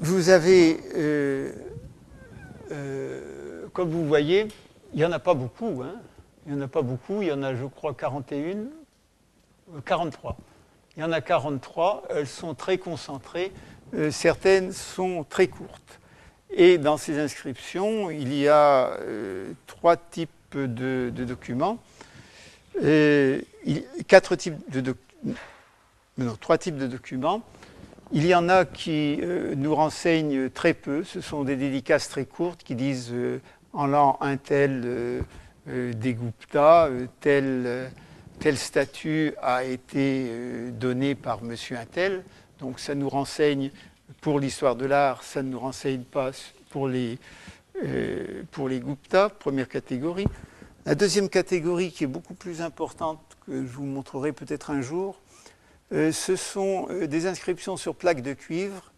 Speaker 2: vous avez, comme vous voyez, il n'y en a pas beaucoup. Hein. Il n'y en a pas beaucoup. Il y en a, je crois, 41, 43. Il y en a 43. Elles sont très concentrées. Euh, certaines sont très courtes. Et dans ces inscriptions, il y a euh, trois types de, documents. Euh, quatre types de non, trois types de documents. Il y en a qui nous renseignent très peu. Ce sont des dédicaces très courtes qui disent en l'an un tel des Gupta, tel, tel statut a été euh, donné par monsieur Intel. Donc ça nous renseigne pour l'histoire de l'art, ça ne nous renseigne pas pour les, pour les Gupta, première catégorie. La deuxième catégorie qui est beaucoup plus importante, que je vous montrerai peut-être un jour, ce sont des inscriptions sur plaques de cuivre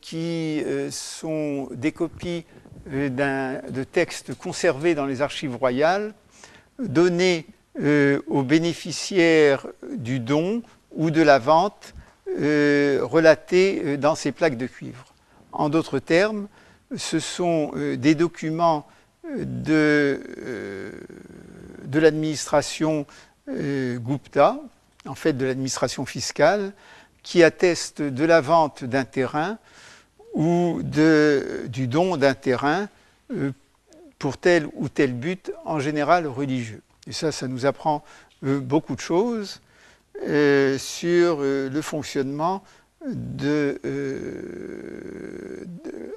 Speaker 2: qui sont des copies de textes conservés dans les archives royales, donnés euh, aux bénéficiaires du don ou de la vente euh, relatés euh, dans ces plaques de cuivre. En d'autres termes, ce sont des documents de, de l'administration Gupta, en fait de l'administration fiscale, qui attestent de la vente d'un terrain ou de, du don d'un terrain euh, pour tel ou tel but, en général religieux. Et ça, ça nous apprend euh, beaucoup de choses euh, sur le fonctionnement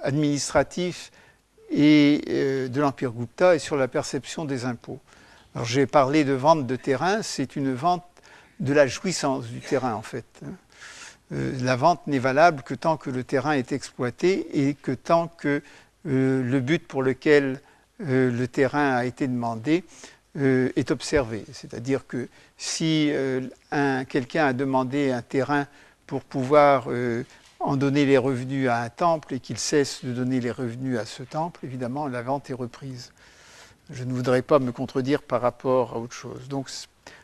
Speaker 2: administratif et de l'Empire Gupta et sur la perception des impôts. Alors j'ai parlé de vente de terrain, c'est une vente de la jouissance du terrain en fait. Euh, la vente n'est valable que tant que le terrain est exploité et que tant que euh, le but pour lequel euh, le terrain a été demandé est observé. C'est-à-dire que si quelqu'un a demandé un terrain pour pouvoir en donner les revenus à un temple et qu'il cesse de donner les revenus à ce temple, évidemment, la vente est reprise. Je ne voudrais pas me contredire par rapport à autre chose. Donc,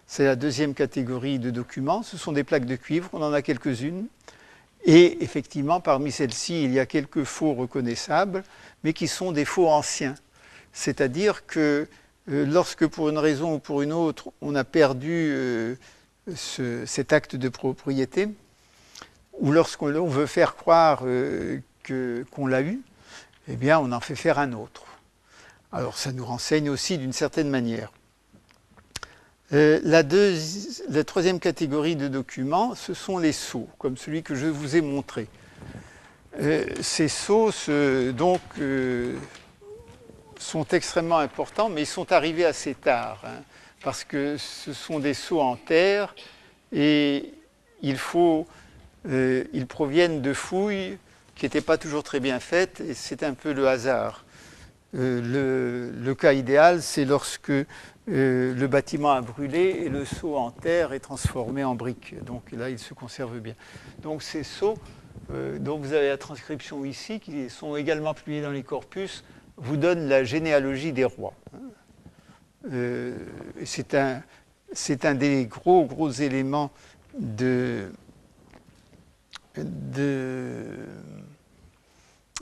Speaker 2: c'est la deuxième catégorie de documents. Ce sont des plaques de cuivre, on en a quelques-unes. Et effectivement, parmi celles-ci, il y a quelques faux reconnaissables, mais qui sont des faux anciens. C'est-à-dire que euh, lorsque, pour une raison ou pour une autre, on a perdu euh, cet acte de propriété, ou lorsqu'on veut faire croire euh, qu'on l'a eu, eh bien, on en fait faire un autre. Alors, ça nous renseigne aussi d'une certaine manière. Euh, la, troisième catégorie de documents, ce sont les sceaux, comme celui que je vous ai montré. Euh, ces sceaux donc, euh, sont extrêmement importants, mais ils sont arrivés assez tard, hein, parce que ce sont des sceaux en terre et il faut, ils proviennent de fouilles qui n'étaient pas toujours très bien faites, et c'est un peu le hasard. le, le, cas idéal, c'est lorsque euh, le bâtiment a brûlé et le seau en terre est transformé en briques. Donc là, il se conserve bien. Donc ces seaux, euh, dont vous avez la transcription ici, qui sont également publiés dans les corpus, vous donnent la généalogie des rois. Euh, c'est un, des gros, gros éléments de,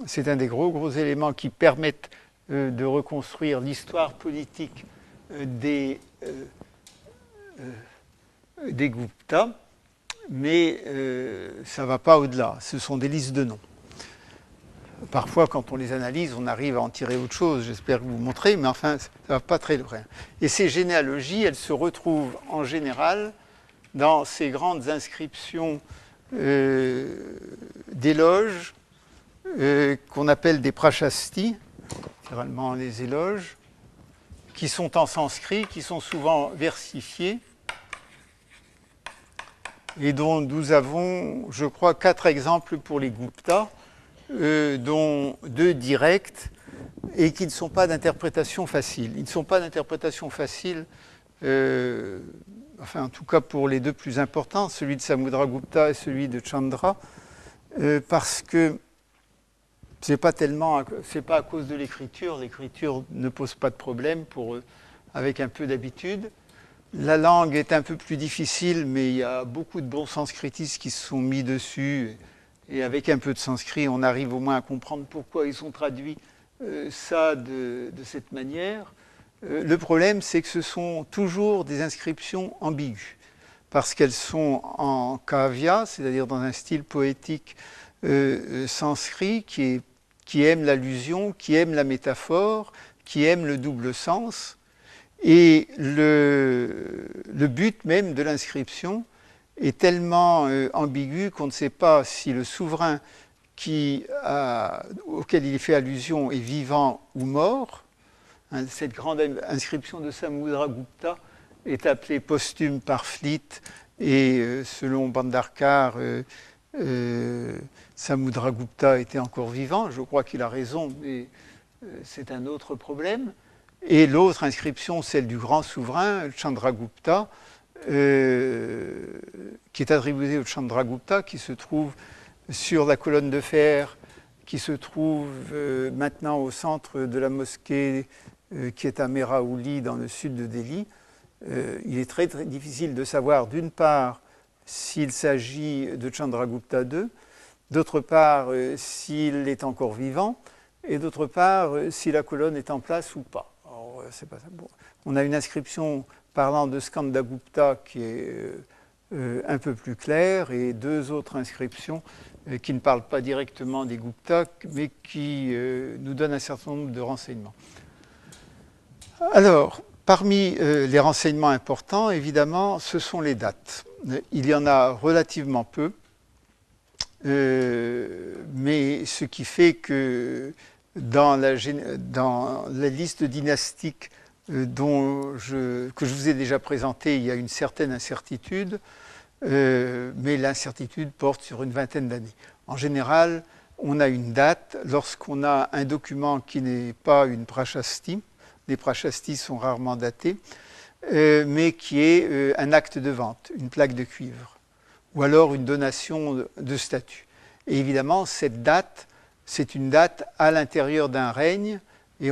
Speaker 2: c'est un des gros, gros éléments qui permettent de reconstruire l'histoire politique des, euh, euh, des Gupta, mais euh, ça ne va pas au-delà. Ce sont des listes de noms. Parfois, quand on les analyse, on arrive à en tirer autre chose. J'espère vous montrer, mais enfin, ça ne va pas très loin. Et ces généalogies, elles se retrouvent en général dans ces grandes inscriptions d'éloges qu'on appelle des prachastis, généralement les éloges, qui sont en sanskrit, qui sont souvent versifiés, et dont nous avons, je crois, quatre exemples pour les Gupta, euh, dont deux directs, et qui ne sont pas d'interprétation facile. Ils ne sont pas d'interprétation facile, euh, enfin en tout cas pour les deux plus importants, celui de Samudra Gupta et celui de Chandra, euh, parce que c'est pas tellement, c'est pas à cause de l'écriture. L'écriture ne pose pas de problème pour eux, avec un peu d'habitude. La langue est un peu plus difficile, mais il y a beaucoup de bons sanskritistes qui se sont mis dessus. Avec un peu de sanskrit, on arrive au moins à comprendre pourquoi ils ont traduit euh, ça de, cette manière. Euh, le problème, c'est que ce sont toujours des inscriptions ambiguës, parce qu'elles sont en kavya, c'est-à-dire dans un style poétique euh, sanskrit qui, aime l'allusion, qui aime la métaphore, qui aime le double sens. Et le but même de l'inscription est tellement ambigu qu'on ne sait pas si le souverain auquel il fait allusion est vivant ou mort. Hein, cette grande inscription de Samudragupta est appelée posthume par Fleet et euh, selon Bandarkar, euh, euh, Samudragupta était encore vivant. Je crois qu'il a raison, mais c'est un autre problème. Et l'autre inscription, celle du grand souverain, Chandragupta, qui est attribuée au Chandragupta, qui se trouve sur la colonne de fer qui se trouve euh, maintenant au centre de la mosquée euh, qui est à Meraouli dans le sud de Delhi. Euh, il est très, difficile de savoir d'une part s'il s'agit de Chandragupta II, d'autre part s'il est encore vivant, et d'autre part si la colonne est en place ou pas On a une inscription parlant de Skandagupta qui est un peu plus claire et deux autres inscriptions euh, qui ne parle pas directement des Gupta, mais qui euh, nous donne un certain nombre de renseignements. Alors, parmi euh, les renseignements importants, évidemment, ce sont les dates. Il y en a relativement peu, mais ce qui fait que dans la liste dynastique je, que je vous ai déjà présentée, il y a une certaine incertitude. Euh, mais l'incertitude porte sur une vingtaine d'années. En général, on a une date lorsqu'on a un document qui n'est pas une prachasti, les prachastis sont rarement datés, euh, mais qui est euh, un acte de vente, une plaque de cuivre, ou alors une donation de, statut. Et évidemment, cette date, c'est une date à l'intérieur d'un règne, et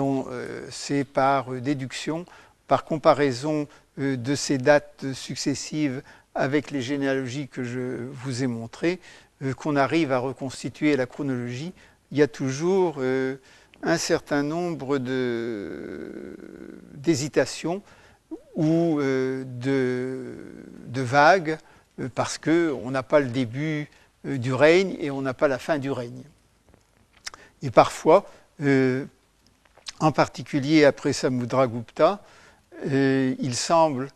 Speaker 2: c'est par déduction, par comparaison de ces dates successives avec les généalogies que je vous ai montrées, euh, qu'on arrive à reconstituer la chronologie, il y a toujours euh, un certain nombre d'hésitations ou euh, de, de, vagues, parce qu'on n'a pas le début du règne et on n'a pas la fin du règne. Et parfois, en particulier après Samudragupta, il semble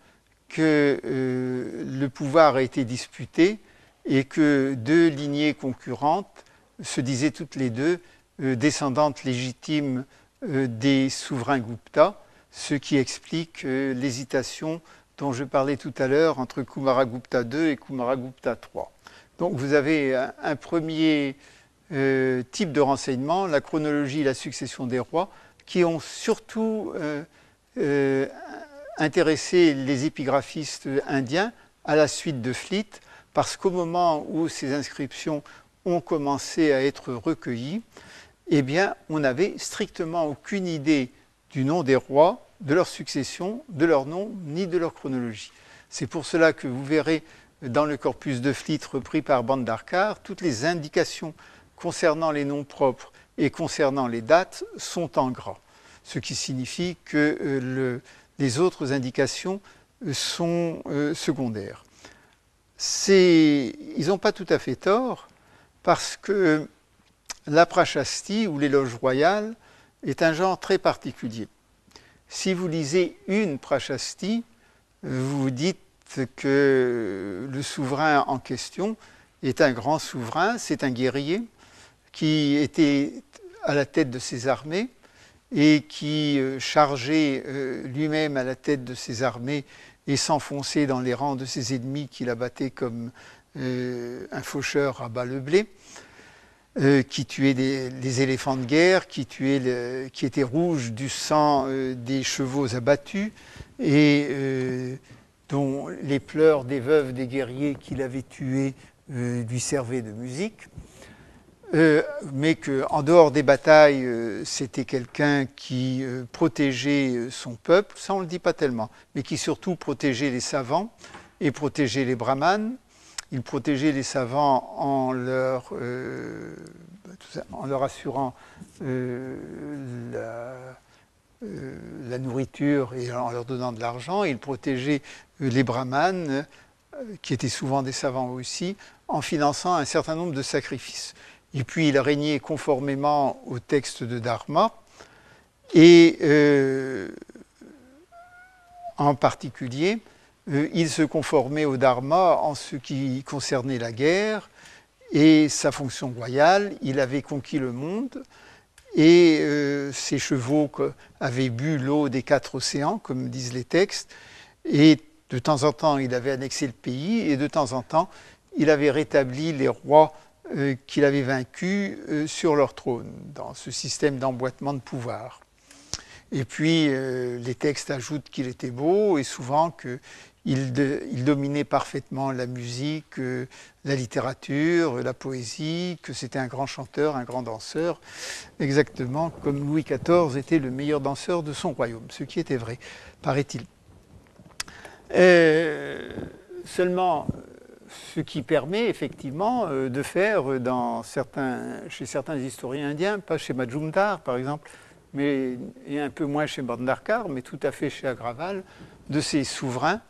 Speaker 2: que euh, le pouvoir a été disputé et que deux lignées concurrentes se disaient toutes les deux euh, descendantes légitimes euh, des souverains Gupta, ce qui explique l'hésitation dont je parlais tout à l'heure entre Kumaragupta II et Kumaragupta III. Donc vous avez un, premier type de renseignement, la chronologie et la succession des rois, qui ont surtout intéresser les épigraphistes indiens à la suite de Fleet, parce qu'au moment où ces inscriptions ont commencé à être recueillies, eh on n'avait strictement aucune idée du nom des rois, de leur succession, de leur nom, ni de leur chronologie. C'est pour cela que vous verrez dans le corpus de Fleet repris par Bandarkar, toutes les indications concernant les noms propres et concernant les dates sont en gras, ce qui signifie que euh, le, les autres indications euh, sont euh, secondaires. Ils n'ont pas tout à fait tort parce que la prachasti ou l'éloge royal est un genre très particulier. Si vous lisez une prachasti, vous dites que le souverain en question est un grand souverain, c'est un guerrier qui était à la tête de ses armées, et qui, euh, chargeait euh, lui-même à la tête de ses armées et s'enfonçait dans les rangs de ses ennemis qu'il abattait comme euh, un faucheur à bas le blé, qui tuait des, éléphants de guerre, qui, tuait qui était rouge du sang des chevaux abattus et dont les pleurs des veuves des guerriers qu'il avait tués lui servaient de musique. Euh, mais qu'en dehors des batailles, euh, c'était quelqu'un qui euh, protégeait son peuple, ça on ne le dit pas tellement, mais qui surtout protégeait les savants et protégeait les brahmanes. Il protégeait les savants en leur, leur assurant la, la, nourriture et en leur donnant de l'argent. Il protégeait les brahmanes, qui étaient souvent des savants aussi, en finançant un certain nombre de sacrifices. Et puis il régné conformément au texte de Dharma. Et euh, en particulier, euh, il se conformait au Dharma en ce qui concernait la guerre et sa fonction royale. Il avait conquis le monde et euh, ses chevaux avaient bu l'eau des quatre océans, comme disent les textes. Et de temps en temps, il avait annexé le pays et de temps en temps, il avait rétabli les rois euh, qu'il avait vaincus euh, sur leur trône, dans ce système d'emboîtement de pouvoir. Et puis, euh, les textes ajoutent qu'il était beau et souvent qu'il il dominait parfaitement la musique, la littérature, la poésie, que c'était un grand chanteur, un grand danseur, exactement comme Louis XIV était le meilleur danseur de son royaume, ce qui était vrai, paraît-il. seulement, ce qui permet effectivement euh, de faire chez certains historiens indiens, pas chez Majumdar par exemple, mais, et un peu moins chez Bandarkar, mais tout à fait chez Agraval, de ces souverains,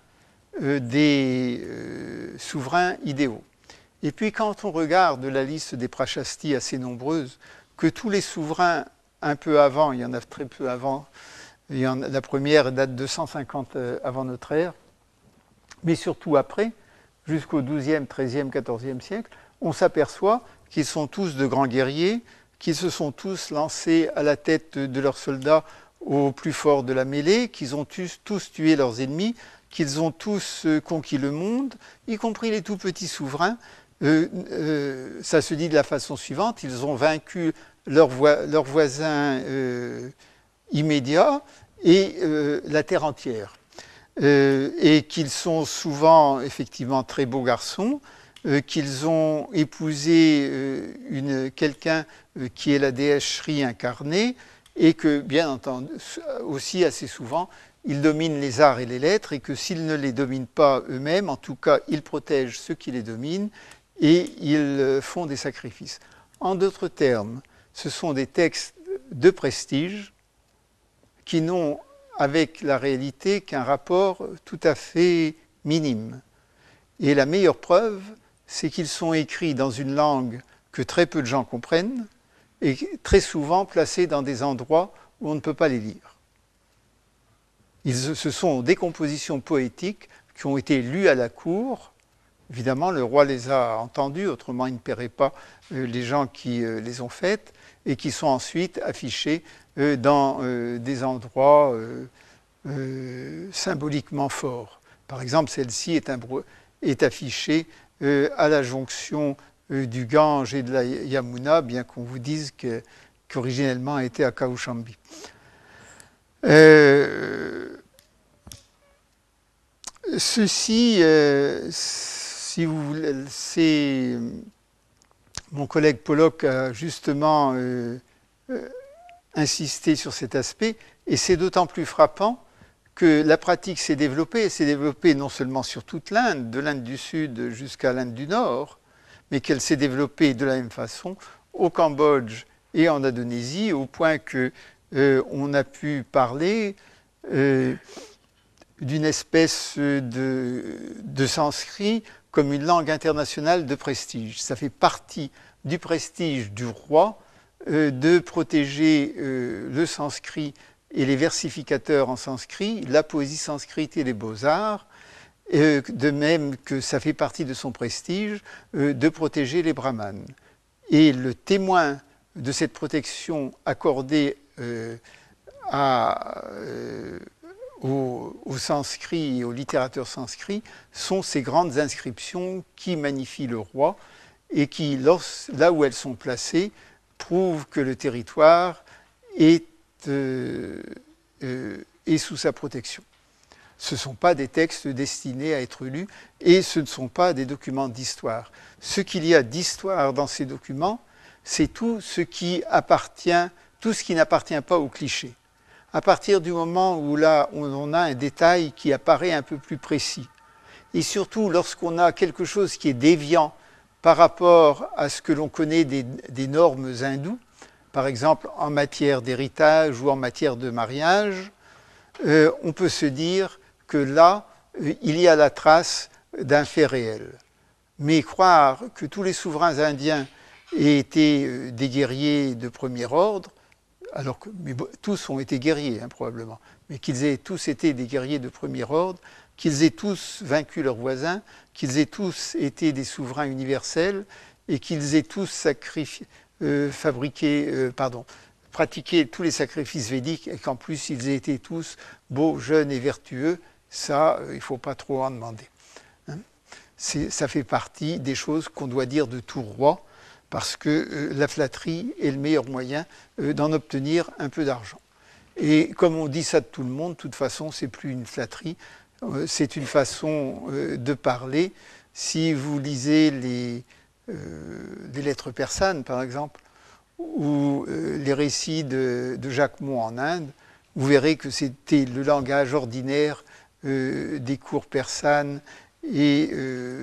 Speaker 2: euh, des euh, souverains idéaux. Et puis quand on regarde la liste des prachastis assez nombreuse, que tous les souverains un peu avant, il y en a très peu avant, la première date de 150 avant notre ère, mais surtout après, jusqu'au XIIe, XIIIe, XIVe siècle, on s'aperçoit qu'ils sont tous de grands guerriers, qu'ils se sont tous lancés à la tête de leurs soldats au plus fort de la mêlée, qu'ils ont tous, tué leurs ennemis, qu'ils ont tous euh, conquis le monde, y compris les tout petits souverains. Euh, euh, ça se dit de la façon suivante, ils ont vaincu leurs voisins immédiats et la terre entière. Euh, et qu'ils sont souvent effectivement très beaux garçons, euh, qu'ils ont épousé euh, quelqu'un qui est la déesse Shri incarnée, et que, bien entendu, aussi assez souvent, ils dominent les arts et les lettres, et que s'ils ne les dominent pas eux-mêmes, en tout cas, ils protègent ceux qui les dominent, et ils font des sacrifices. En d'autres termes, ce sont des textes de prestige qui n'ont avec la réalité qu'un rapport tout à fait minime. Et la meilleure preuve, c'est qu'ils sont écrits dans une langue que très peu de gens comprennent et très souvent placés dans des endroits où on ne peut pas les lire. Ils, ce sont des compositions poétiques qui ont été lues à la cour. Évidemment, le roi les a entendues, autrement il ne paierait pas euh, les gens qui euh, les ont faites, et qui sont ensuite affichées euh, dans euh, des endroits euh, symboliquement forts. Par exemple, celle-ci est, affichée à la jonction du Gange et de la Yamuna, bien qu'on vous dise qu'originellement elle était à Kaushambi. ceci, si vous voulez, c'est mon collègue Pollock a justement insister sur cet aspect, et c'est d'autant plus frappant que la pratique s'est développée, s'est développée non seulement sur toute l'Inde, de l'Inde du Sud jusqu'à l'Inde du Nord, mais qu'elle s'est développée de la même façon au Cambodge et en Indonésie, au point que euh, a pu parler euh, d'une espèce de sanskrit comme une langue internationale de prestige. Ça fait partie du prestige du roi euh, de protéger euh, le sanskrit et les versificateurs en sanskrit, la poésie sanscrite et les beaux-arts, euh, de même que ça fait partie de son prestige de protéger les brahmanes. Et le témoin de cette protection accordée aux, aux sanscrits et aux littérateurs sanscrits sont ces grandes inscriptions qui magnifient le roi et qui, là où elles sont placées, prouve que le territoire est, euh, euh, est sous sa protection. Ce ne sont pas des textes destinés à être lus et ce ne sont pas des documents d'histoire. Ce qu'il y a d'histoire dans ces documents, c'est tout ce qui tout ce qui n'appartient pas au cliché. À partir du moment où là, on a un détail qui apparaît un peu plus précis, et surtout lorsqu'on a quelque chose qui est déviant par rapport à ce que l'on connaît des, normes hindoues, par exemple en matière d'héritage ou en matière de mariage, euh, on peut se dire que là, euh, il y a la trace d'un fait réel. Mais croire que tous les souverains indiens aient été euh, des guerriers de premier ordre, alors que tous ont été guerriers hein, probablement, mais qu'ils aient tous été des guerriers de premier ordre, qu'ils aient tous vaincu leurs voisins, qu'ils aient tous été des souverains universels et qu'ils aient tous euh, fabriqué, euh, pardon, pratiqué tous les sacrifices védiques et qu'en plus ils aient été tous beaux, jeunes et vertueux, ça, euh, il ne faut pas trop en demander. Hein ça fait partie des choses qu'on doit dire de tout roi, parce que euh, la flatterie est le meilleur moyen euh, d'en obtenir un peu d'argent. Et comme on dit ça de tout le monde, de toute façon, c'est plus une flatterie, euh, c'est une façon de parler. Si vous lisez les, lettres persanes, par exemple, ou les récits de, de Jacques Mont en Inde, vous verrez que c'était le langage ordinaire des cours persanes et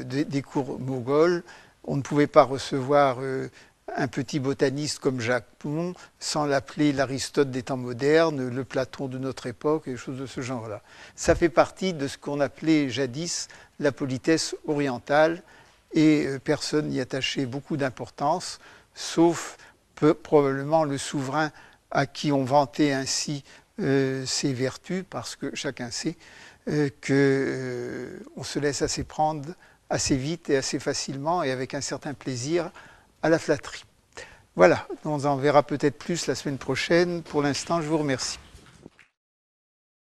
Speaker 2: des, des cours moghols on ne pouvait pas recevoir euh, un petit botaniste comme Jacques Pont sans l'appeler l'Aristote des temps modernes, le Platon de notre époque, et des choses de ce genre-là. Ça fait partie de ce qu'on appelait jadis la politesse orientale, et euh, personne n'y attachait beaucoup d'importance, sauf probablement le souverain à qui on vantait ainsi euh, ses vertus, parce que chacun sait qu'on se laisse assez prendre assez vite et assez facilement et avec un certain plaisir à la flatterie. Voilà, on en verra peut-être plus la semaine prochaine. Pour l'instant, je vous remercie.